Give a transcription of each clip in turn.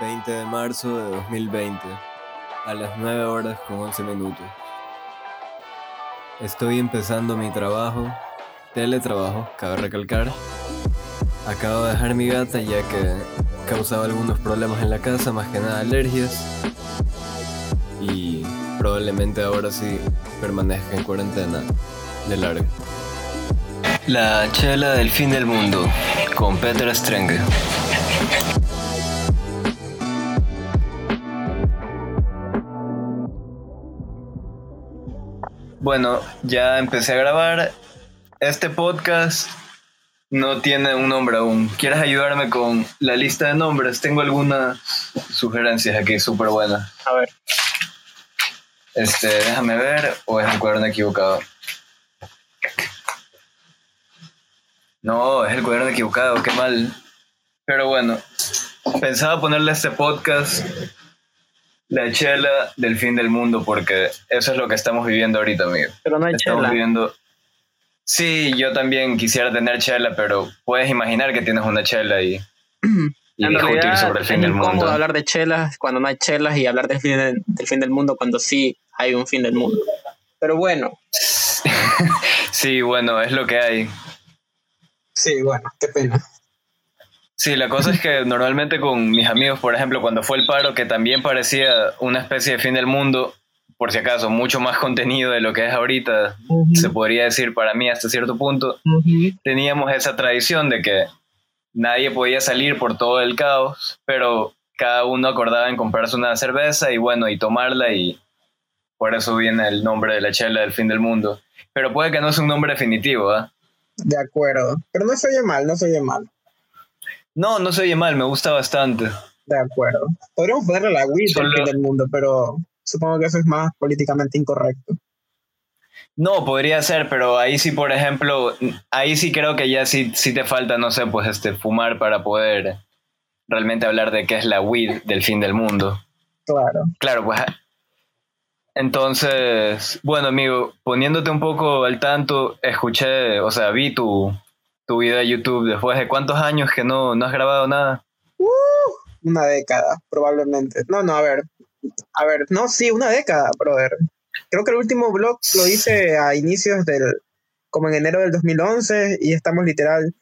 20 de marzo de 2020, a las 9 horas con 11 minutos. Estoy empezando mi trabajo, teletrabajo, cabe recalcar. Acabo de dejar mi gata ya que causaba algunos problemas en la casa, más que nada alergias. Y probablemente ahora sí permanezca en cuarentena de largo. La chela del fin del mundo, con Peter Strenge. Bueno, ya empecé a grabar. Este podcast no tiene un nombre aún. ¿Quieres ayudarme con la lista de nombres? Tengo algunas sugerencias aquí súper buenas. A ver. Este, déjame ver, o es un cuaderno equivocado. No, es el cuaderno equivocado, qué mal. Pero bueno, pensaba ponerle este podcast la chela del fin del mundo porque eso es lo que estamos viviendo ahorita, amigo. Pero no hay estamos chela. viviendo... Sí, yo también quisiera tener chela, pero puedes imaginar que tienes una chela y, y En discutir realidad, sobre el fin es del incómodo mundo. hablar de chelas cuando no hay chelas y hablar del fin, del, del fin del mundo cuando sí hay un fin del mundo. Pero bueno. Sí, bueno, es lo que hay. Sí, bueno, qué pena. Sí, la cosa es que normalmente con mis amigos, por ejemplo, cuando fue el paro, que también parecía una especie de fin del mundo, por si acaso, mucho más contenido de lo que es ahorita, se podría decir para mí hasta cierto punto, teníamos esa tradición de que nadie podía salir por todo el caos, pero cada uno acordaba en comprarse una cerveza y bueno, y tomarla y por eso viene el nombre de la chela del fin del mundo. Pero puede que no sea un nombre definitivo, ¿ah? De acuerdo. Pero no se oye mal, no se oye mal. No, no se oye mal, me gusta bastante. De acuerdo. Podríamos ponerle la Wii del Solo- fin del mundo, pero supongo que eso es más políticamente incorrecto. No, podría ser, pero ahí sí, por ejemplo, ahí sí creo que ya sí, sí te falta, no sé, pues este, fumar para poder realmente hablar de qué es la weed del fin del mundo. Claro. Claro, pues. Entonces, bueno, amigo, poniéndote un poco al tanto, escuché, o sea, vi tu, tu video de YouTube después de cuántos años que no, no has grabado nada. Una década, probablemente. No, no, a ver. A ver, no, sí, una década, brother. Creo que el último blog lo hice a inicios del, como en enero del 2011 y estamos literal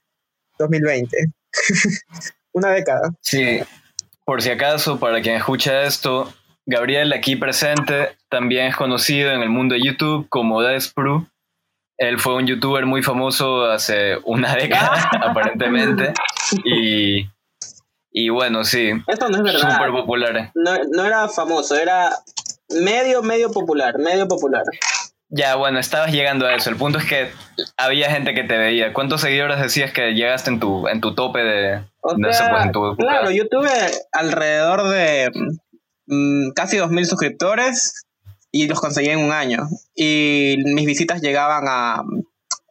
2020. una década. Sí, por si acaso, para quien escucha esto, Gabriel aquí presente también es conocido en el mundo de YouTube como Despru. Él fue un youtuber muy famoso hace una década, aparentemente. Y, y bueno, sí, Esto no es súper popular. No, no era famoso, era medio, medio popular, medio popular. Ya, bueno, estabas llegando a eso. El punto es que había gente que te veía. ¿Cuántos seguidores decías que llegaste en tu, en tu tope de... O no sé, sea, pues en tu época? claro, yo tuve alrededor de mm, casi 2.000 suscriptores y los conseguí en un año. Y mis visitas llegaban a...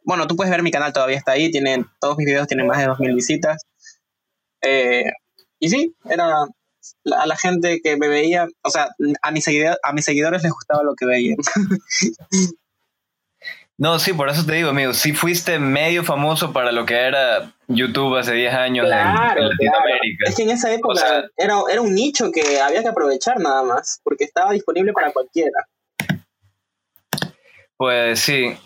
Bueno, tú puedes ver mi canal, todavía está ahí, tiene, todos mis videos tienen más de 2.000 visitas. Eh, y sí, era a la gente que me veía, o sea, a mis, seguidores, a mis seguidores les gustaba lo que veían. No, sí, por eso te digo, amigo, sí fuiste medio famoso para lo que era YouTube hace 10 años en- Claro, en, Latinoamérica. Es que en esa época O sea- era, era un nicho que había que aprovechar nada más, porque estaba disponible para cualquiera. Pues sí.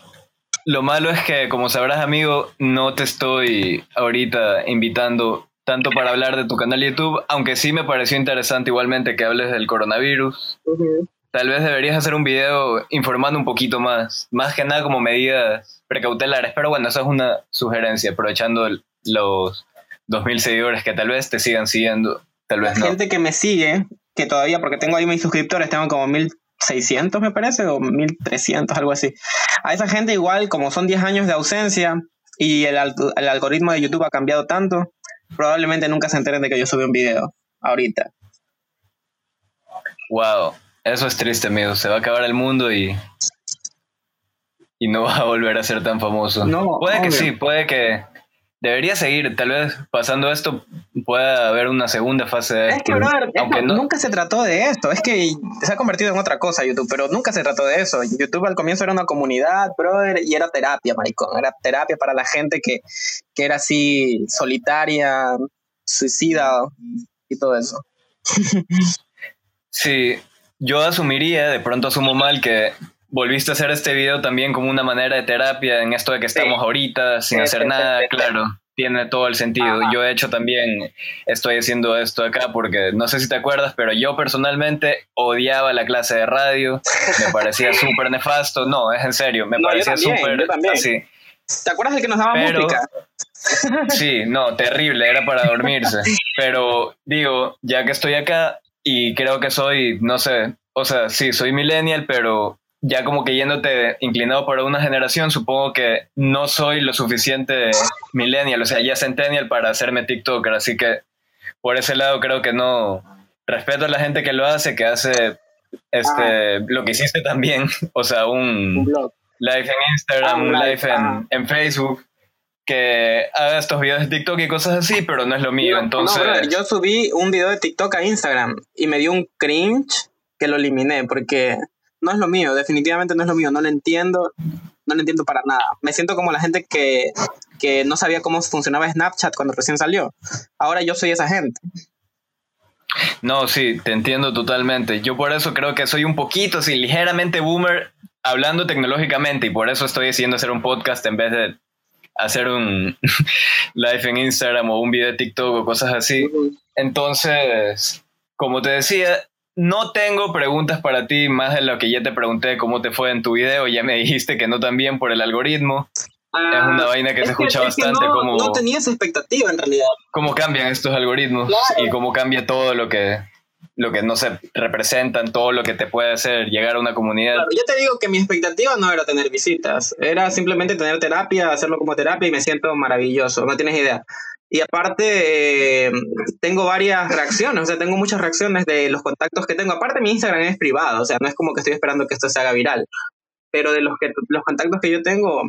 Lo malo es que, como sabrás, amigo, no te estoy ahorita invitando tanto para hablar de tu canal de YouTube, aunque sí me pareció interesante igualmente que hables del coronavirus. Tal vez deberías hacer un video informando un poquito más, más que nada como medidas precautelares, pero bueno, esa es una sugerencia, aprovechando los 2.000 seguidores que tal vez te sigan siguiendo, tal La vez no. gente que me sigue, que todavía, porque tengo ahí mis suscriptores, tengo como 1600 me parece, o 1300, algo así. A esa gente igual, como son 10 años de ausencia y el, el algoritmo de YouTube ha cambiado tanto, probablemente nunca se enteren de que yo subí un video ahorita. Wow, eso es triste, amigo. Se va a acabar el mundo y. Y no va a volver a ser tan famoso. No, puede que sí, puede que. Debería seguir. Tal vez pasando esto pueda haber una segunda fase de Es esto. que, brother, Aunque no. nunca se trató de esto. Es que se ha convertido en otra cosa YouTube, pero nunca se trató de eso. YouTube al comienzo era una comunidad, brother, y era terapia, maricón. Era terapia para la gente que, que era así solitaria, suicida y todo eso. Sí, yo asumiría, de pronto asumo mal, que volviste a hacer este video también como una manera de terapia en esto de que estamos ahorita sin hacer nada, claro tiene todo el sentido. Yo de hecho también estoy haciendo esto acá porque no sé si te acuerdas, pero yo personalmente odiaba la clase de radio, me parecía súper nefasto, no, es en serio, me parecía súper así. ¿Te acuerdas de que nos daba música? Sí, no, terrible, era para dormirse. Pero digo, ya que estoy acá y creo que soy, no sé, o sea, sí, soy millennial, pero ya como que yéndote inclinado para una generación, supongo que no soy lo suficiente millennial, o sea, ya centennial para hacerme TikToker, así que por ese lado creo que no respeto a la gente que lo hace, que hace este ah. lo que hiciste también, o sea, un, live en Instagram, ah, un live, en, en, Facebook, que haga estos videos de TikTok y cosas así, pero no es lo mío, entonces... yo subí un video de TikTok a Instagram y me dio un cringe que lo eliminé porque no es lo mío, definitivamente no es lo mío, no lo entiendo, no lo entiendo para nada. Me siento como la gente que, que no sabía cómo funcionaba Snapchat cuando recién salió. Ahora yo soy esa gente. No, sí, te entiendo totalmente. Yo por eso creo que soy un poquito, sí, ligeramente boomer hablando tecnológicamente y por eso estoy decidiendo hacer un podcast en vez de hacer un live en Instagram o un video de TikTok o cosas así. Entonces, como te decía, no tengo preguntas para ti más de lo que ya te pregunté cómo te fue en tu video. Ya me dijiste que no tan bien por el algoritmo. es una ah, vaina que se escucha bastante no, como... No tenías expectativa en realidad. Cómo cambian estos algoritmos y cómo cambia todo lo que, lo que no se representan, todo lo que te puede hacer llegar a una comunidad. yo te digo que mi expectativa no era tener visitas, era simplemente tener terapia, hacerlo como terapia y me siento maravilloso, no tienes idea. Y aparte, eh, tengo varias reacciones, o sea, tengo muchas reacciones de los contactos que tengo. Aparte, mi Instagram es privado, o sea, no es como que estoy esperando que esto se haga viral. Pero de los, que, los contactos que yo tengo,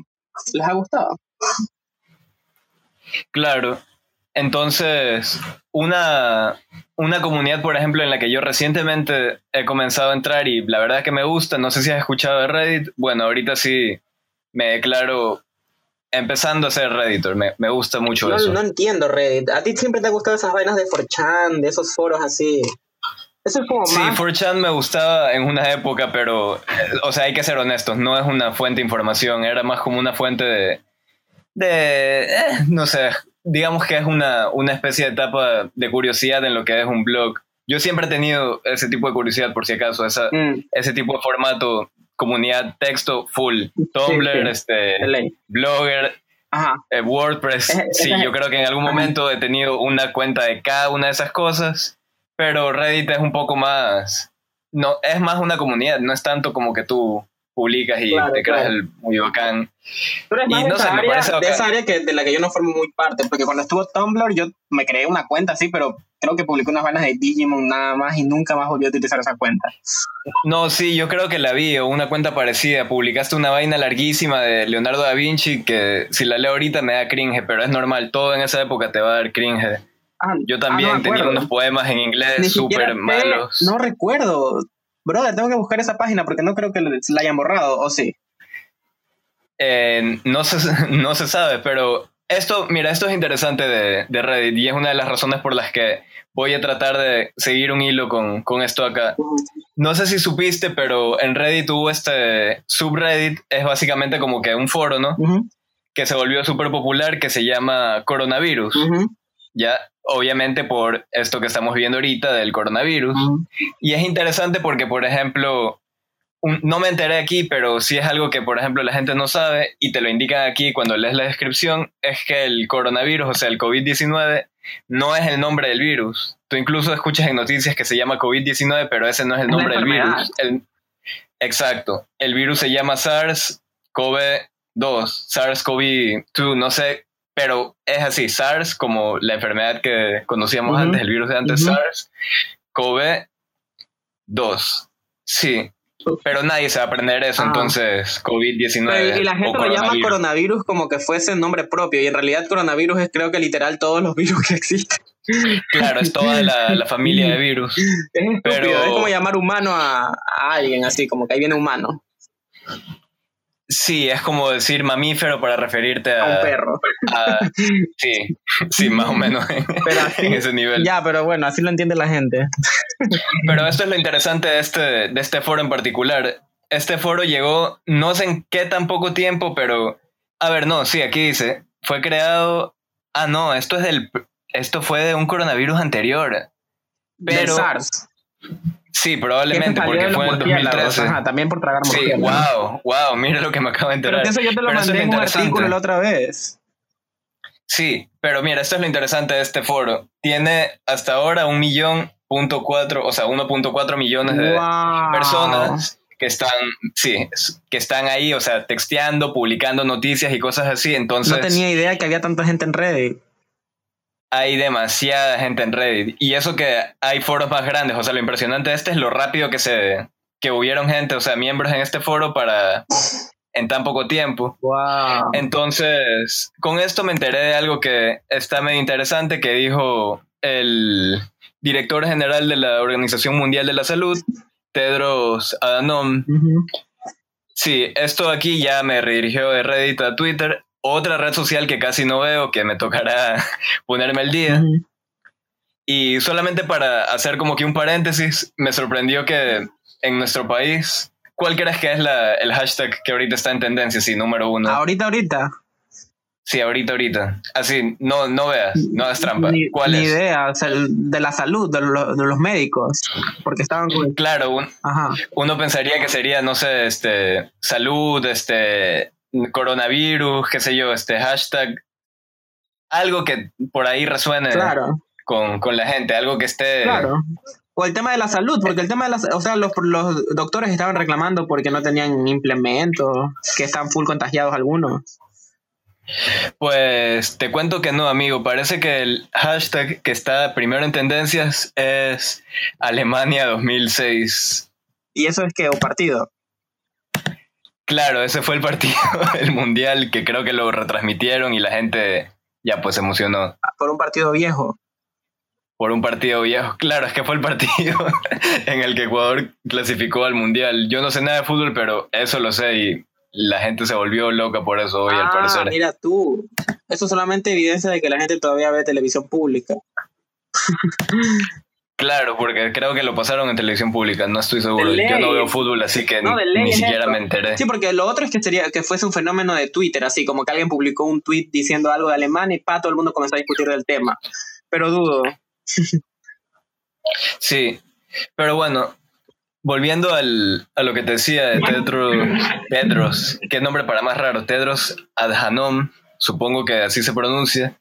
les ha gustado. Claro. Entonces, una, una comunidad, por ejemplo, en la que yo recientemente he comenzado a entrar y la verdad que me gusta, no sé si has escuchado de Reddit, bueno, ahorita sí me declaro empezando a ser Redditor, me, me gusta mucho eso. No entiendo Reddit. ¿A ti siempre te han gustado esas vainas de 4chan, de esos foros así? Eso es como sí, 4chan me gustaba en una época, pero, o sea, hay que ser honestos, no es una fuente de información, era más como una fuente de, de eh, no sé, digamos que es una, una especie de etapa de curiosidad en lo que es un blog. Yo siempre he tenido ese tipo de curiosidad, por si acaso, esa, mm. ese tipo de formato comunidad texto full. Tumblr, este, Blogger, eh, WordPress. sí, yo creo que en algún momento he tenido una cuenta de cada una de esas cosas, pero Reddit es un poco más, no, es más una comunidad, no es tanto como que tú publicas y te creas el muy bacán. Pero es más y no sé, me parece de esa área que, de la que yo no formo muy parte, porque cuando estuvo Tumblr yo me creé una cuenta así, pero creo que publicó unas vainas de Digimon nada más y nunca más volví a utilizar esa cuenta. No, sí, yo creo que la vi, o una cuenta parecida. Publicaste una vaina larguísima de Leonardo da Vinci que si la leo ahorita me da cringe, pero es normal, todo en esa época te va a dar cringe. Ah, yo también ah, tenía unos poemas en inglés súper malos. No recuerdo. Brother, tengo que buscar esa página porque no creo que la hayan borrado, ¿o sí? Eh, no, se, no se sabe, pero esto, mira, esto es interesante de, de, Reddit y es una de las razones por las que voy a tratar de seguir un hilo con, con, esto acá. No sé si supiste, pero en Reddit hubo este subreddit, es básicamente como que un foro, ¿no? Que se volvió súper popular, que se llama Coronavirus. Ya, obviamente por esto que estamos viendo ahorita del coronavirus. Y es interesante porque, por ejemplo, no me enteré aquí, pero sí es algo que, por ejemplo, la gente no sabe y te lo indican aquí cuando lees la descripción, es que el coronavirus, o sea, el COVID-19, no es el nombre del virus. Tú incluso escuchas en noticias que se llama COVID-19, pero ese no es el nombre del virus. exacto. El virus se llama SARS-CoV-2, SARS-CoV-2, no sé, pero es así, SARS como la enfermedad que conocíamos antes, el virus de antes, SARS-CoV-2. Sí, pero nadie se va a aprender eso, ah. entonces COVID-19. Y la gente lo llama coronavirus como que fuese nombre propio, y en realidad coronavirus es creo que literal todos los virus que existen. Claro, es toda la, familia de virus. Es pero... es como llamar humano a, alguien así, como que ahí viene humano. Sí, es como decir mamífero para referirte a, A un perro. a- sí, sí, más o menos en, Pero así- en ese nivel. Ya, pero bueno, así lo entiende la gente. Pero esto es lo interesante de este, de este foro en particular. Este foro llegó, no sé en qué tan poco tiempo, pero... A ver, no, sí, aquí dice, fue creado... Ah, no, esto es del... Esto fue de un coronavirus anterior. Del Pero- SARS. Sí, probablemente, porque fue en el murciélagos, 2013. Ajá, también por tragar Sí, wow, wow, mira lo que me acabo de Pero enterar. que eso yo te lo Pero mandé en un artículo la otra vez. Sí, pero mira, esto es lo interesante de este foro. Tiene hasta ahora un millón punto cuatro, o sea, 1.4 millones de Wow. personas que están, sí, que están ahí, o sea, texteando, publicando noticias y cosas así. Entonces, No tenía idea que había tanta gente en Reddit. Hay demasiada gente en Reddit. Y eso que hay foros más grandes. O sea, lo impresionante de este es lo rápido que se, que hubieron gente, o sea, miembros en este foro para, en tan poco tiempo. Wow. Entonces, con esto me enteré de algo que está medio interesante que dijo el director general de la Organización Mundial de la Salud, Tedros Adhanom. Sí, esto aquí ya me redirigió de Reddit a Twitter, otra red social que casi no veo, que me tocará ponerme al día. Ujú. Y solamente para hacer como que un paréntesis, me sorprendió que en nuestro país, ¿cuál crees que es la, el hashtag que ahorita está en tendencia? Sí, número uno. Ahorita, ahorita. Sí, ahorita, ahorita. Así, no, no veas, no hagas trampa. Ni, ¿Cuál ni es? idea. O sea, de la salud, de, lo- de los médicos. Porque estaban con. Claro, un- Ajá. uno pensaría que sería, no sé, este, salud, este, coronavirus, qué sé yo, este hashtag, algo que por ahí resuene Claro, con, con la gente, algo que esté... claro. O el tema de la salud, porque el tema de la o sea, los, los doctores estaban reclamando porque no tenían implementos, que están full contagiados algunos. Pues te cuento que no, amigo. Parece que el hashtag que está primero en tendencias es Alemania 2006. Y eso es que, o partido. Claro, ese fue el partido, el mundial, que creo que lo retransmitieron y la gente ya pues se emocionó Por un partido viejo. por un partido viejo. Claro, es que fue el partido en el que Ecuador clasificó al mundial. Yo no sé nada de fútbol, pero eso lo sé y la gente se volvió loca por eso hoy, al ah, parecer. mira tú. Eso solamente evidencia de que la gente todavía ve televisión pública. Claro, porque creo que lo pasaron en televisión pública, no estoy seguro. Ley. Yo no veo fútbol, así que No, ni, ley ni es siquiera esto. me enteré. Sí, porque lo otro es que sería que fuese un fenómeno de Twitter, así como que alguien publicó un tweet diciendo algo de Alemania y pa, todo el mundo comenzó a discutir del tema. Pero dudo. Sí, pero bueno, volviendo al, a lo que te decía de Tedros, Tedros, qué nombre para más raro, Tedros Adhanom, supongo que así se pronuncia.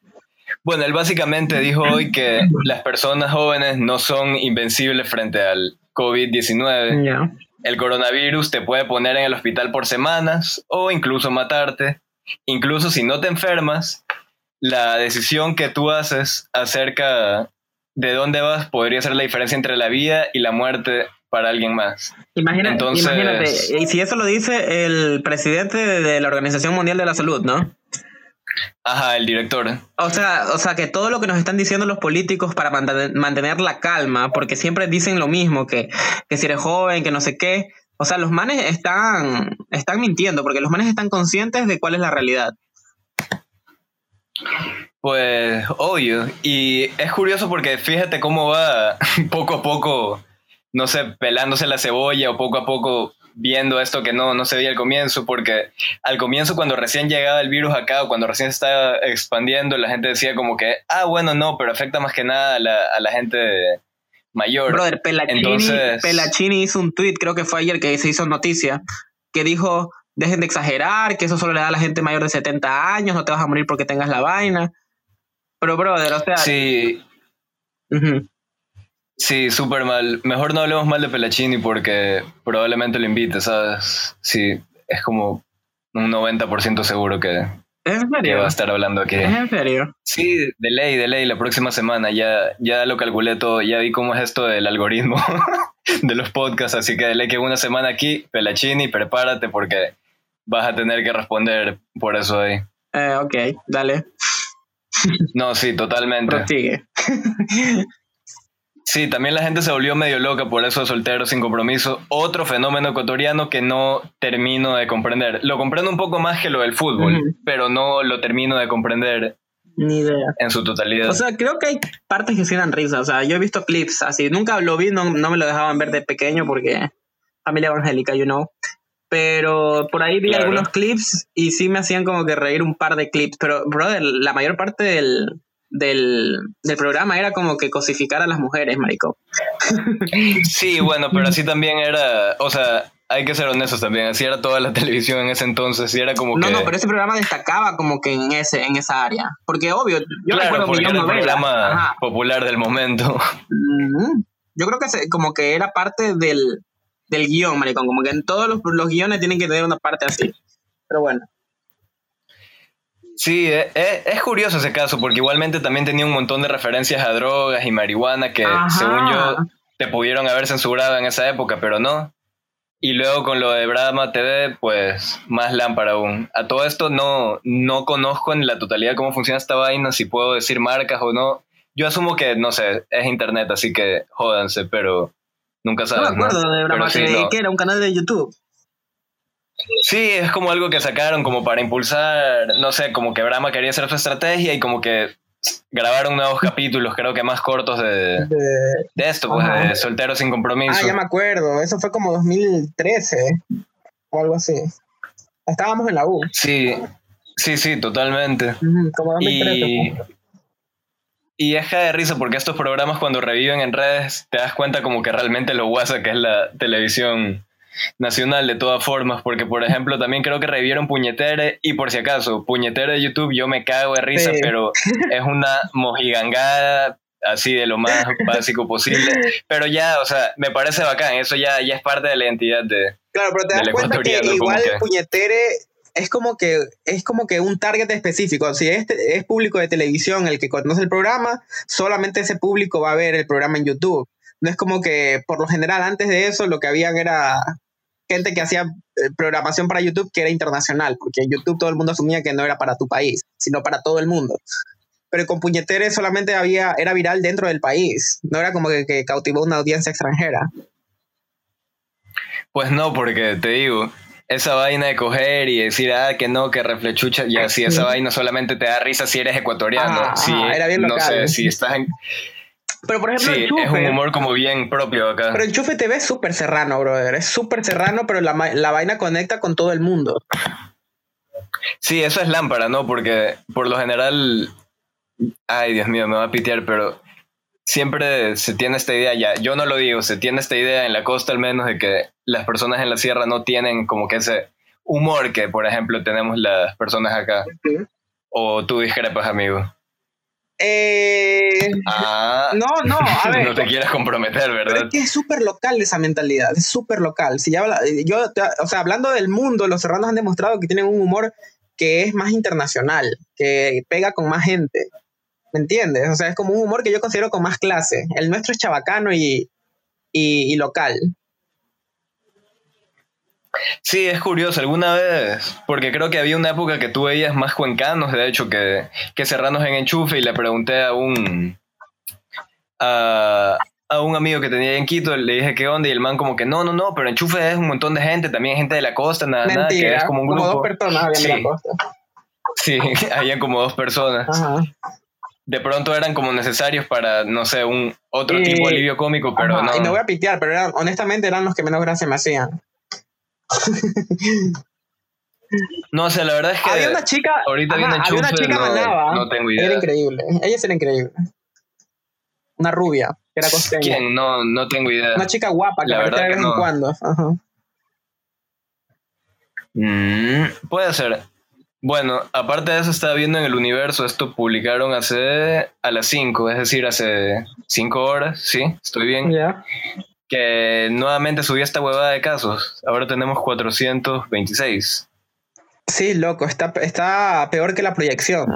Bueno, él básicamente dijo hoy que las personas jóvenes no son invencibles frente al COVID-19. Ya. El coronavirus te puede poner en el hospital por semanas o incluso matarte. Incluso si no te enfermas, la decisión que tú haces acerca de dónde vas podría ser la diferencia entre la vida y la muerte para alguien más. Imagina- Entonces- Imagínate, y si eso lo dice el presidente de la Organización Mundial de la Salud, ¿no? Ajá, el director. O sea, o sea, que todo lo que nos están diciendo los políticos para mantener, mantener la calma, porque siempre dicen lo mismo, que, que si eres joven, que no sé qué. O sea, los manes están, están mintiendo, porque los manes están conscientes de cuál es la realidad. Pues obvio. Y es curioso porque fíjate cómo va poco a poco, no sé, pelándose la cebolla o poco a poco viendo esto que no, no se veía al comienzo, porque al comienzo cuando recién llegaba el virus acá o cuando recién se estaba expandiendo, la gente decía como que, ah, bueno, no, pero afecta más que nada a la, a la gente mayor. Brother, Pelachini, Entonces- Pelachini hizo un tweet, creo que fue ayer que se hizo noticia, que dijo, dejen de exagerar, que eso solo le da a la gente mayor de 70 años, no te vas a morir porque tengas la vaina. Pero, brother, o sea... Sí. Sí, súper mal. Mejor no hablemos mal de Pelachini porque probablemente lo invite, ¿sabes? Sí, es como un 90% seguro que, va a estar hablando aquí. ¿Es en serio? Sí, de ley, de ley, la próxima semana ya, ya lo calculé todo, ya vi cómo es esto del algoritmo de los podcasts, así que de ley que una semana aquí, Pelachini, prepárate porque vas a tener que responder por eso ahí. Eh, ok, dale, No, sí, totalmente. prosigue. Sí, también la gente se volvió medio loca por eso de solteros sin compromiso. Otro fenómeno ecuatoriano que no termino de comprender. Lo comprendo un poco más que lo del fútbol, pero no lo termino de comprender. Ni idea. En su totalidad. O sea, creo que hay partes que sí dan risa. O sea, yo he visto clips así. Nunca lo vi, no, me lo dejaban ver de pequeño porque familia evangélica, you know. Pero por ahí vi algunos clips y sí me hacían como que reír un par de clips. Pero, brother, la mayor parte del, del, programa era como que cosificar a las mujeres, marico. Sí, bueno, pero así también era, o sea, hay que ser honestos también, así era toda la televisión en ese entonces, y era como no, que... No, no, pero ese programa destacaba como que en ese en esa área, porque obvio, yo claro, porque era el programa popular del momento. Yo creo que como que era parte del, del guion, maricón, como que en todos los, los guiones tienen que tener una parte así, pero bueno. Sí, e, e, es, curioso ese caso, porque igualmente también tenía un montón de referencias a drogas y marihuana que, según yo, te pudieron haber censurado en esa época, pero no. Y luego con lo de Brahma TV, pues más lámpara aún. A todo esto no, no conozco en la totalidad cómo funciona esta vaina, si puedo decir marcas o no. Yo asumo que, no sé, es internet, así que jódanse, pero nunca sabes. No me acuerdo de Brahma TV, que era un canal de YouTube. Sí, es como algo que sacaron como para impulsar, no sé, como que Brahma quería hacer su estrategia y como que grabaron nuevos capítulos, creo que más cortos de, de, esto, pues de Soltero sin compromiso. Ah, ya me acuerdo, eso fue como 2013 o algo así. Estábamos en la U. Sí, sí, sí, totalmente. como 2013. Y, y es de risa porque estos programas cuando reviven en redes te das cuenta como que realmente lo guasa que es la televisión nacional de todas formas, porque por ejemplo también creo que revivieron Puñetere y por si acaso, Puñetere de YouTube yo me cago de risa, pero es una mojigangada así de lo más básico posible, pero ya, o sea, me parece bacán, eso ya, ya es parte de la identidad de Claro, pero te das cuenta que igual Puñetere es como que es como que un target específico. Si es, es público de televisión el que conoce el programa, solamente ese público va a ver el programa en YouTube. No es como que por lo general antes de eso lo que habían era gente que hacía eh, programación para YouTube que era internacional, porque en YouTube todo el mundo asumía que no era para tu país, sino para todo el mundo. Pero con Puñetere solamente había, era viral dentro del país, no era como que, que cautivó una audiencia extranjera. Pues no, porque te digo, esa vaina de coger y decir, ah, que no, que reflechucha, y así esa vaina solamente te da risa si eres ecuatoriano. si, era bien No sé, si estás en, pero por ejemplo, sí, es un humor como bien propio acá. Pero Enchufe TV es súper serrano, brother. Es súper serrano, pero la, la, vaina conecta con todo el mundo. Sí, eso es lámpara, ¿no? Porque por lo general. Ay, Dios mío, me va a pitear, pero siempre se tiene esta idea ya. Yo no lo digo, se tiene esta idea en la costa al menos de que las personas en la sierra no tienen como que ese humor que, por ejemplo, tenemos las personas acá. O tú discrepas, amigo. Eh, ah, no, no, a ver. No te quieras comprometer, ¿verdad? es que es súper local esa mentalidad, es súper local. Si ya, yo, o sea, hablando del mundo, los serranos han demostrado que tienen un humor que es más internacional, que pega con más gente. ¿Me entiendes? O sea, es como un humor que yo considero con más clase. El nuestro es chabacano y, y local. Sí, es curioso. Alguna vez, porque creo que había una época que tú veías más cuencanos, de hecho, que, que serranos en enchufe, y le pregunté a un. A, un amigo que tenía en Quito, le dije qué onda, y el man, como que no, no, no, pero enchufe es un montón de gente, también gente de la costa, nada, nada, que es como un grupo. dos personas sí. la costa. Sí, habían como dos personas. De pronto eran como necesarios para, no sé, un otro tipo de alivio cómico, pero no. Y me voy a pitear, pero honestamente eran los que menos gracia me hacían. No sé, la verdad es que. Había una chica. Ahorita había una chica no, no tengo idea. Era increíble. Ella era increíble. Una rubia, que era costeña. ¿Quién? No, no tengo idea. Una chica guapa que la verdad de vez en cuando. Ajá. Mm, puede ser. Bueno, aparte de eso, estaba viendo en el universo. Esto publicaron hace. a las 5, es decir, hace 5 horas. Sí, estoy bien. Ya que nuevamente subió esta huevada de casos. Ahora tenemos 426. Sí, loco, está, está peor que la proyección.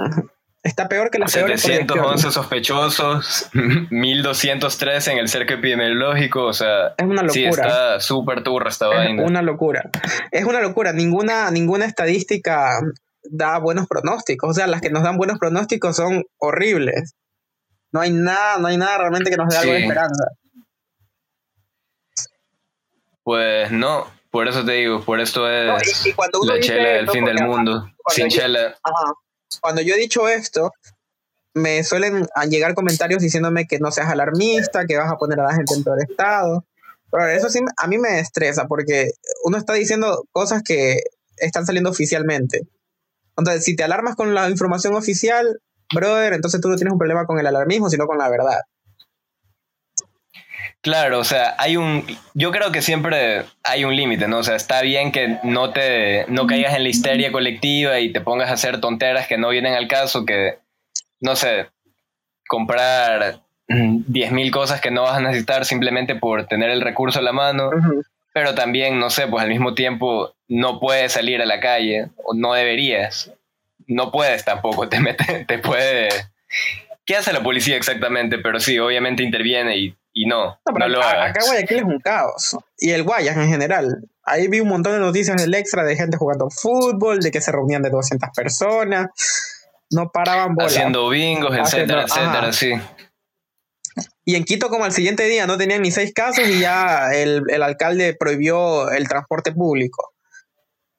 Está peor que la 711 sospechosos, 1203 en el cerco epidemiológico, o sea, es una locura. Sí, está súper turra esta es vaina. Una locura. Es una locura. Ninguna, ninguna estadística da buenos pronósticos. O sea, las que nos dan buenos pronósticos son horribles. No hay nada, no hay nada realmente que nos dé algo de Sí. esperanza. Pues no, por eso te digo, por esto No, es y, y cuando uno la chela del fin del mundo. Sin yo- chela, Ajá. Cuando yo he dicho esto, me suelen a llegar comentarios diciéndome que no seas alarmista, que vas a poner a la gente en peor estado. Pero eso sí, a mí me estresa porque uno está diciendo cosas que están saliendo oficialmente. Entonces, si te alarmas con la información oficial, brother, entonces tú no tienes un problema con el alarmismo, sino con la verdad. Claro, o sea, hay un. Yo creo que siempre hay un límite, ¿no? O sea, está bien que no te. no caigas en la histeria colectiva y te pongas a hacer tonteras que no vienen al caso, que. no sé. comprar mm, 10.000 cosas que no vas a necesitar simplemente por tener el recurso a la mano. Pero también, no sé, pues al mismo tiempo no puedes salir a la calle, o no deberías. No puedes tampoco, te mete, te puede. ¿Qué hace la policía exactamente? Pero sí, obviamente interviene y, y no, No, lo a- hagas. acá Guayaquil es un caos. Y el Guayas en general. Ahí vi un montón de noticias del extra de gente jugando fútbol, de que se reunían de 200 personas. No paraban bola. haciendo bingos, etcétera, etcétera, sí. Y en Quito, como al siguiente día, no tenían ni seis casos y ya el, el alcalde prohibió el transporte público.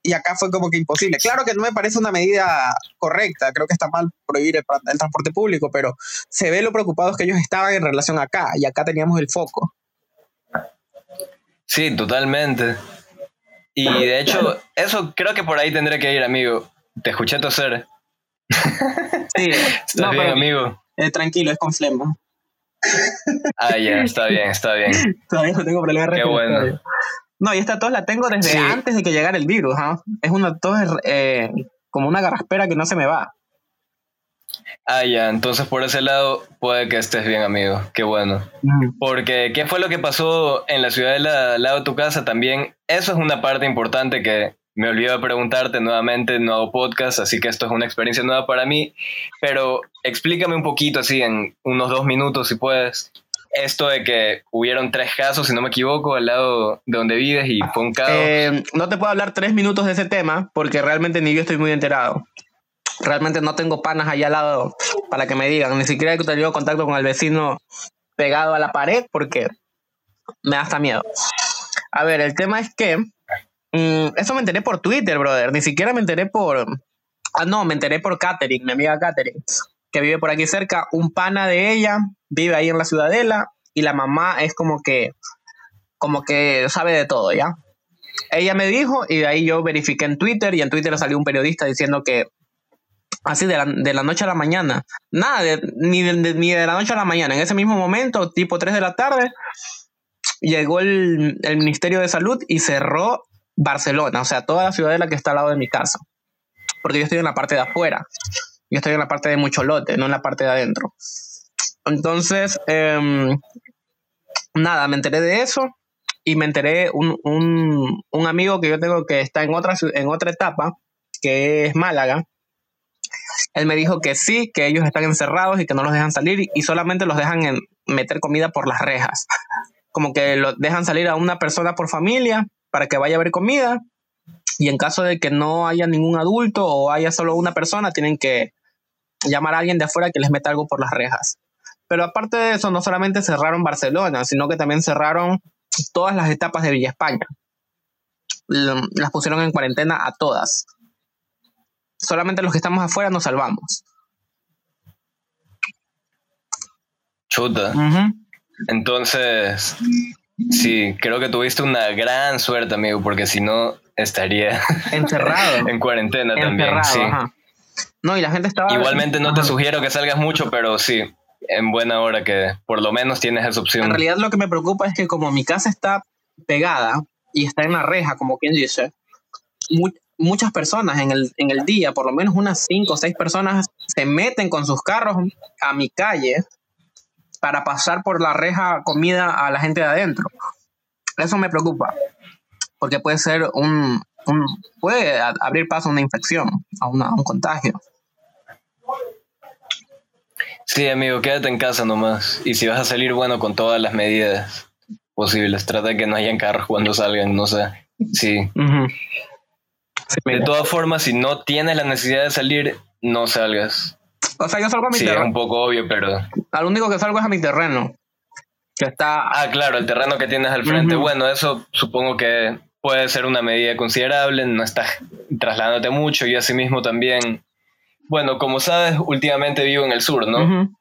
Y acá fue como que imposible. Claro que no me parece una medida correcta, creo que está mal prohibir el, el transporte público, pero se ve lo preocupados que ellos estaban en relación a acá, y acá teníamos el foco. Sí, totalmente. Y de hecho, eso creo que por ahí tendré que ir, amigo. Te escuché toser. Sí, ¿Estás no, bien, pero amigo? eh, tranquilo, es con flema. Ah, ya, está bien, está bien. Todavía no tengo problema Qué respiratorio. bueno. No, y esta tos la tengo desde Sí. antes de que llegara el virus. ¿ah? Es una tos eh, como una garraspera que no se me va. Ah, ya, entonces por ese lado puede que estés bien, amigo. Qué bueno. Porque, ¿qué fue lo que pasó en la ciudad al lado de tu casa? También, eso es una parte importante que me olvidé de preguntarte nuevamente, no hago podcast, así que esto es una experiencia nueva para mí. Pero explícame un poquito, así, en unos dos minutos, si puedes, esto de que hubieron tres casos, si no me equivoco, al lado de donde vives y fue un. Eh, no te puedo hablar tres minutos de ese tema porque realmente ni yo estoy muy enterado. Realmente no tengo panas allá al lado para que me digan. Ni siquiera he tenido contacto con el vecino pegado a la pared porque me da hasta miedo. A ver, el tema es que mm, eso me enteré por Twitter, brother. Ni siquiera me enteré por. Ah, no, me enteré por Katherine, mi amiga Katherine, que vive por aquí cerca. Un pana de ella vive ahí en la ciudadela y la mamá es como que. Como que sabe de todo, ¿ya? Ella me dijo y de ahí yo verifiqué en Twitter y en Twitter salió un periodista diciendo que así de la, de la noche a la mañana, nada, de- ni, de, de- ni de la noche a la mañana, en ese mismo momento, tipo 3 de la tarde, llegó el, el Ministerio de Salud y cerró Barcelona, o sea, toda la ciudadela que está al lado de mi casa, porque yo estoy en la parte de afuera, yo estoy en la parte de Mucholote, no en la parte de adentro. Entonces, em, nada, me enteré de eso y me enteré un, un, un amigo que yo tengo que está en otra, en otra etapa, que es Málaga. Él me dijo que sí, que ellos están encerrados y que no los dejan salir y solamente los dejan en meter comida por las rejas. Como que lo dejan salir a una persona por familia para que vaya a ver comida y en caso de que no haya ningún adulto o haya solo una persona, tienen que llamar a alguien de afuera que les meta algo por las rejas. Pero aparte de eso, no solamente cerraron Barcelona, sino que también cerraron todas las etapas de Villa España. Las pusieron en cuarentena a todas. Solamente los que estamos afuera nos salvamos. Chuta. Entonces, sí, creo que tuviste una gran suerte, amigo, porque si no, estaría Encerrado. en cuarentena también. Sí. ajá. No, y la gente estaba. Igualmente no te sugiero que salgas mucho, pero sí, en buena hora que por lo menos tienes esa En opción. realidad lo que me preocupa es que como mi casa está pegada y está en la reja, como quien dice, mu- muchas personas en el, en el día, por lo menos unas cinco o seis personas, se meten con sus carros a mi calle para pasar por la reja comida a la gente de adentro. Eso me preocupa, porque puede ser un, un- puede a- abrir paso a una infección, a, una- a un contagio. Sí, amigo, quédate en casa nomás. Y si vas a salir, bueno, con todas las medidas posibles. Trata de que no hayan carros cuando salgan, no sé. Sí. De todas formas, si no tienes la necesidad de salir, no salgas. O sea, yo salgo a mi Sí, es terreno. un poco obvio, pero... Al único que salgo es a mi terreno. Que está. Ah, claro, el terreno que tienes al frente. Bueno, eso supongo que puede ser una medida considerable, no estás trasladándote mucho. Yo asimismo también... Bueno, como sabes, últimamente vivo en el sur, ¿no? Ujú.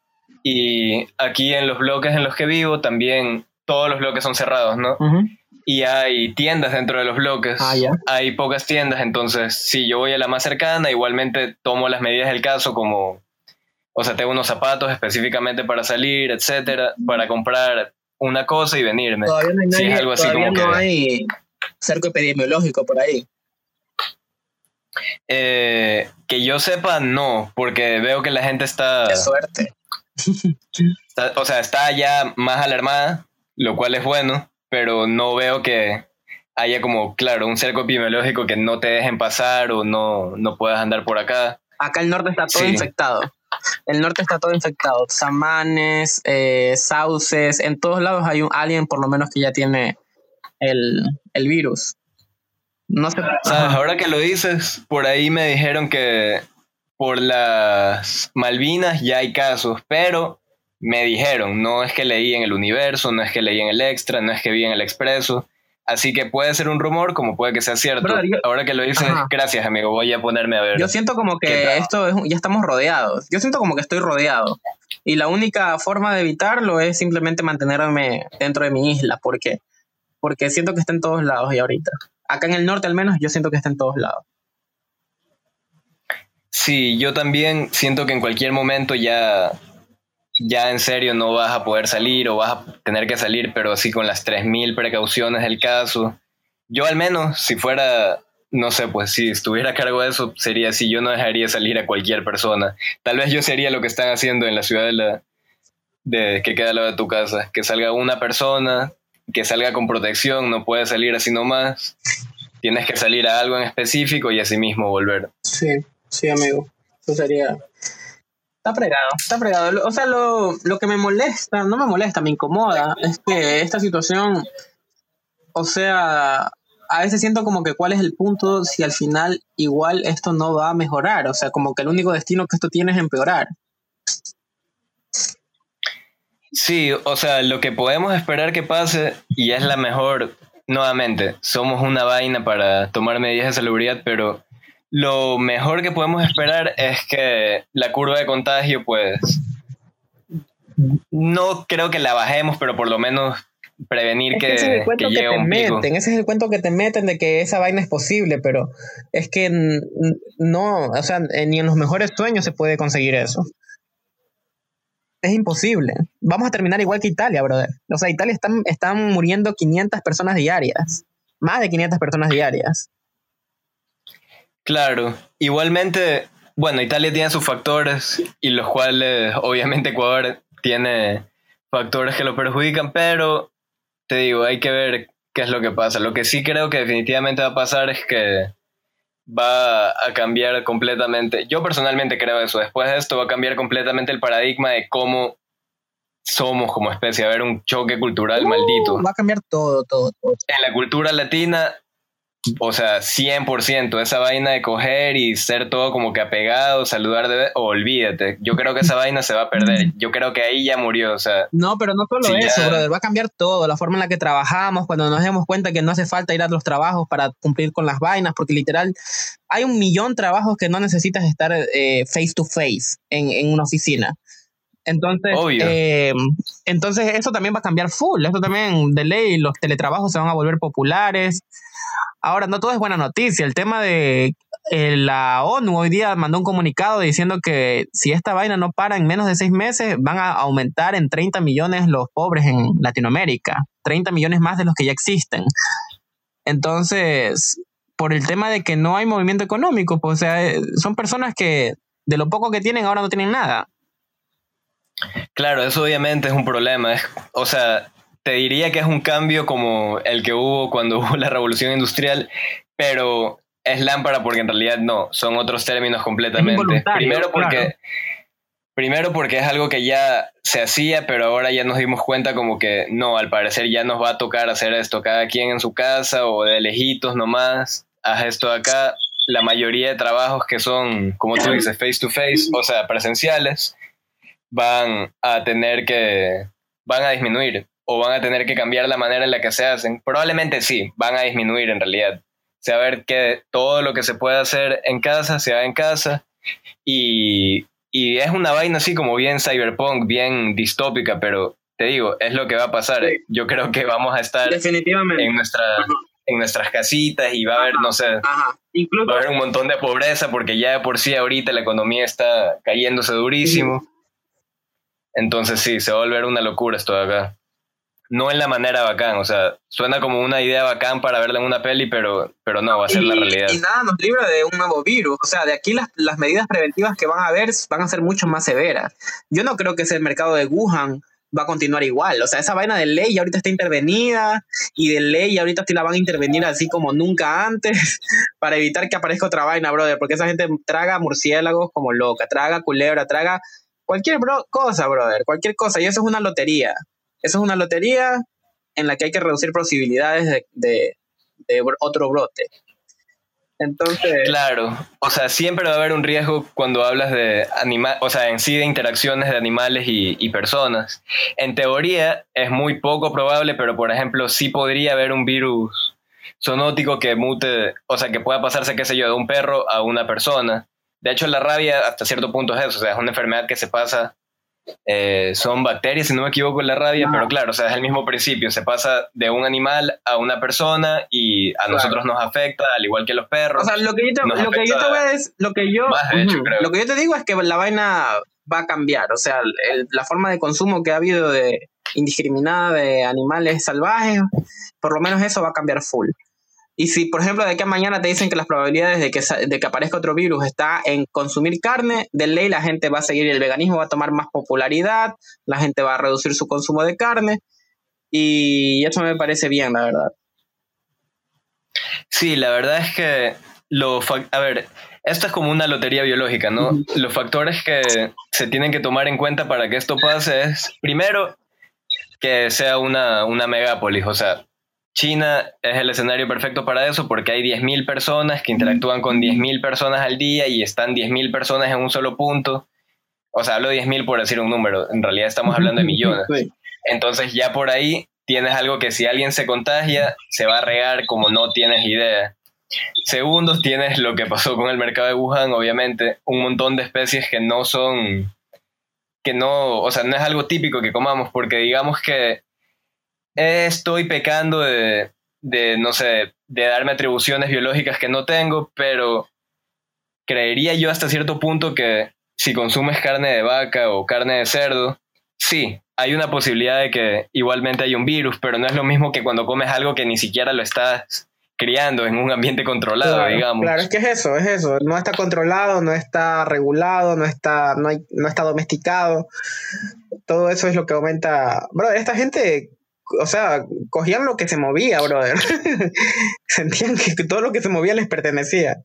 Y aquí en los bloques en los que vivo también todos los bloques son cerrados, ¿no? Ujú. Y hay tiendas dentro de los bloques. Ah, ya. Hay pocas tiendas, entonces si yo voy a la más cercana, igualmente tomo las medidas del caso como, o sea, tengo unos zapatos específicamente para salir, etcétera, para comprar una cosa y venirme. Todavía no hay, Sí, es algo así todavía como no que- hay cerco epidemiológico por ahí. Eh, que yo sepa, no, porque veo que la gente está, Qué suerte. está- o sea, está ya más alarmada, lo cual es bueno, pero no veo que haya como, claro, un cerco epidemiológico que no te dejen pasar o no, no puedas andar por acá. Acá el norte está todo Sí. infectado. El norte está todo infectado. Samanes, eh, sauces, en todos lados hay un alguien por lo menos que ya tiene el, el virus. No sé. ¿Sabes? Ahora que lo dices, por ahí me dijeron que por las Malvinas ya hay casos, pero me dijeron, no es que leí en el universo, no es que leí en el extra, no es que vi en el expreso. Así que puede ser un rumor como puede que sea cierto. Brother, yo- Ahora que lo dices, Ajá. gracias amigo, voy a ponerme a ver. Yo siento como ¿Qué que esto es, ya estamos rodeados. Yo siento como que estoy rodeado. Y la única forma de evitarlo es simplemente mantenerme dentro de mi isla. ¿Por qué? Porque siento que está en todos lados y ahorita. Acá en el norte al menos yo siento que está en todos lados. Sí, yo también siento que en cualquier momento ya, ya en serio no vas a poder salir o vas a tener que salir, pero así con las 3.000 precauciones del caso. Yo al menos, si fuera, no sé, pues si estuviera a cargo de eso, sería así, yo no dejaría salir a cualquier persona. Tal vez yo sería lo que están haciendo en la ciudad de la, de, que queda al lado de tu casa, que salga una persona, que salga con protección, no puede salir así nomás. Tienes que salir a algo en específico y así mismo volver. Sí, sí, amigo. Eso sería. Está fregado, está fregado. O sea, lo, lo que me molesta, no me molesta, me incomoda, es que esta situación, o sea, a veces siento como que cuál es el punto si al final igual esto no va a mejorar. O sea, como que el único destino que esto tiene es empeorar. Sí, o sea, lo que podemos esperar que pase, y es la mejor, nuevamente, somos una vaina para tomar medidas de salubridad, pero lo mejor que podemos esperar es que la curva de contagio, pues, no creo que la bajemos, pero por lo menos prevenir Es que, que ese es el cuento que, te un pico. meten, ese es el cuento que te meten de que esa vaina es posible, pero es que no, o sea, ni en los mejores sueños se puede conseguir eso. Es imposible. Vamos a terminar igual que Italia, brother. O sea, Italia están, están muriendo 500 personas diarias. Más de 500 personas diarias. Claro, igualmente, bueno, Italia tiene sus factores y los cuales obviamente Ecuador tiene factores que lo perjudican, pero te digo, hay que ver qué es lo que pasa. Lo que sí creo que definitivamente va a pasar es que va a cambiar completamente, yo personalmente creo eso, después de esto va a cambiar completamente el paradigma de cómo somos como especie, a haber un choque cultural maldito Va a cambiar todo, todo, todo. en la cultura latina, o sea, 100%, esa vaina de coger y ser todo como que apegado, saludar de... olvídate, yo creo que esa vaina se va a perder, yo creo que ahí ya murió, o sea, No, pero no solo eso, ya. brother. Va a cambiar todo, la forma en la que trabajamos, cuando nos demos cuenta que no hace falta ir a los trabajos para cumplir con las vainas, porque literal hay un millón de trabajos que no necesitas estar eh, face to face en, en una oficina. Entonces, eh, entonces eso también va a cambiar full. Esto también de ley, los teletrabajos se van a volver populares. Ahora, no todo es buena noticia. El tema de eh, la ONU hoy día mandó un comunicado diciendo que si esta vaina no para en menos de seis meses, van a aumentar en 30 millones los pobres en Latinoamérica. 30 millones más de los que ya existen. Entonces, por el tema de que no hay movimiento económico, pues, o sea, eh, son personas que de lo poco que tienen ahora no tienen nada. Claro, eso obviamente es un problema, es- o sea, te diría que es un cambio como el que hubo cuando hubo la revolución industrial, pero es lámpara porque en realidad no, son otros términos completamente. Primero porque... claro. Primero porque es algo que ya se hacía, pero ahora ya nos dimos cuenta como que no, al parecer ya nos va a tocar hacer esto cada quien en su casa o de lejitos nomás, haz esto acá la mayoría de trabajos que son, como tú dices, face to face, o sea, presenciales, van a tener que, van a disminuir o van a tener que cambiar la manera en la que se hacen. Probablemente sí, van a disminuir en realidad. Se va a ver que todo lo que se puede hacer en casa se haga en casa y, y es una vaina así como bien cyberpunk, bien distópica, pero te digo, es lo que va a pasar. Yo creo que vamos a estar Definitivamente. en nuestra en nuestras casitas y va a haber, no sé, Ajá. Incluso, va a haber un montón de pobreza porque ya de por sí ahorita la economía está cayéndose durísimo. Entonces sí, se va a volver una locura esto de acá. No en la manera bacán, o sea, suena como una idea bacán para verla en una peli, pero, pero no, va a ser la realidad. Y nada nos libra de un nuevo virus. O sea, de aquí las, las medidas preventivas que van a haber van a ser mucho más severas. Yo no creo que ese mercado de Wuhan va a continuar igual. O sea, esa vaina de ley ahorita está intervenida y de ley ahorita sí la van a intervenir así como nunca antes para evitar que aparezca otra vaina, brother. Porque esa gente traga murciélagos como loca, traga culebra, traga cualquier bro- cosa, brother, cualquier cosa. Y eso es una lotería. Eso es una lotería en la que hay que reducir posibilidades de, otro brote. Entonces, Claro, o sea, siempre va a haber un riesgo cuando hablas de anima o sea, en sí de interacciones de animales y, y personas. En teoría es muy poco probable, pero por ejemplo, sí podría haber un virus zoonótico que mute, o sea, que pueda pasarse, qué sé yo, de un perro a una persona. De hecho, la rabia hasta cierto punto es eso, o sea, es una enfermedad que se pasa, eh, son bacterias, si no me equivoco, la rabia, pero claro, o sea, es el mismo principio, se pasa de un animal a una persona y a Claro. nosotros nos afecta, al igual que los perros. o sea, lo que yo te, lo que yo te voy a decir, lo que yo, más, de hecho, ujú, creo. lo que yo te digo es que la vaina va a cambiar. O sea, el- la forma de consumo que ha habido de indiscriminada de animales salvajes, por lo menos eso va a cambiar full. Y si, por ejemplo, de aquí a mañana te dicen que las probabilidades de que, de que aparezca otro virus está en consumir carne, de ley la gente va a seguir, el veganismo va a tomar más popularidad, la gente va a reducir su consumo de carne, y eso me parece bien, la verdad. Sí, la verdad es que lo a ver, esto es como una lotería biológica, ¿no? Los factores que se tienen que tomar en cuenta para que esto pase es, primero, que sea una, una megápolis, o sea, China es el escenario perfecto para eso porque hay 10.000 personas que interactúan con 10.000 personas al día y están 10.000 personas en un solo punto. O sea, hablo de 10.000 por decir un número, en realidad estamos hablando de millones. Entonces ya por ahí tienes algo que si alguien se contagia, se va a regar como no tienes idea. Segundo, tienes lo que pasó con el mercado de Wuhan, obviamente, un montón de especies que no son, que no, o sea, no es algo típico que comamos, porque digamos que estoy pecando de, de, no sé, de darme atribuciones biológicas que no tengo, pero creería yo hasta cierto punto que si consumes carne de vaca o carne de cerdo, sí, hay una posibilidad de que igualmente hay un virus, pero no es lo mismo que cuando comes algo que ni siquiera lo estás criando en un ambiente controlado, Claro, digamos. Claro, es que es eso, es eso. No está controlado, no está regulado, no está, no hay, no está domesticado. Todo eso es lo que aumenta. Brother, esta gente, o sea, cogían lo que se movía, brother. Sentían que todo lo que se movía les pertenecía.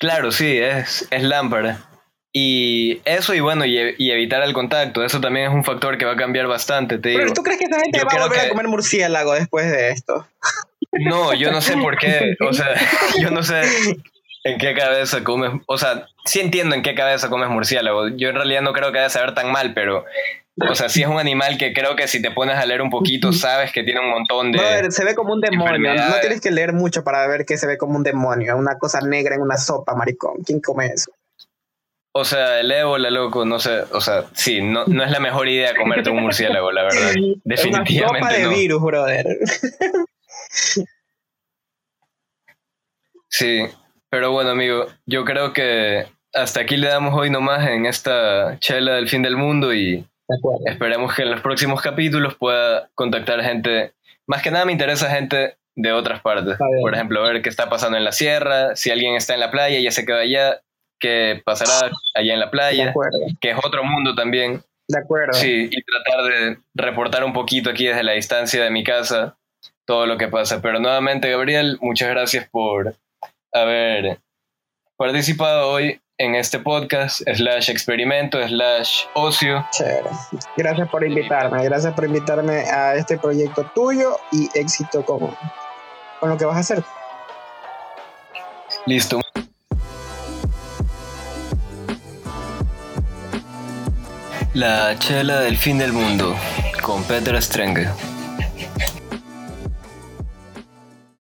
Claro, sí, es, es lámpara. Y eso y bueno, y, y evitar el contacto, eso también es un factor que va a cambiar bastante, te digo. Pero ¿tú crees que esa gente yo va a volver a comer murciélago después de esto? No, yo no sé por qué, o sea, yo no sé en qué cabeza comes, o sea, sí entiendo en qué cabeza comes murciélago, yo en realidad no creo que debe saber tan mal, pero, o sea, sí es un animal que creo que si te pones a leer un poquito, sabes que tiene un montón de... Brother, se ve como un demonio. No tienes que leer mucho para ver que se ve como un demonio. Una cosa negra en una sopa, maricón. ¿Quién come eso? O sea, el ébola, loco, no sé, o sea, sí, no, no es la mejor idea comerte un murciélago, la verdad, Es una sopa definitivamente de no. virus, brother. Sí, pero bueno, amigo, yo creo que hasta aquí le damos hoy nomás en esta chela del fin del mundo y De acuerdo. esperemos que en los próximos capítulos pueda contactar gente. Más que nada me interesa gente de otras partes. Por ejemplo, ver qué está pasando en la sierra, si alguien está en la playa, ya se quedó allá, qué pasará allá en la playa, que es otro mundo también. De acuerdo. Sí, y tratar de reportar un poquito aquí desde la distancia de mi casa todo lo que pasa. Pero nuevamente, Gabriel, muchas gracias por haber participado hoy en este podcast, slash experimento, slash ocio. Chévere. Gracias por invitarme. Gracias por invitarme a este proyecto tuyo y éxito con, con lo que vas a hacer. Listo. La chela del fin del mundo con Pedro Strenge.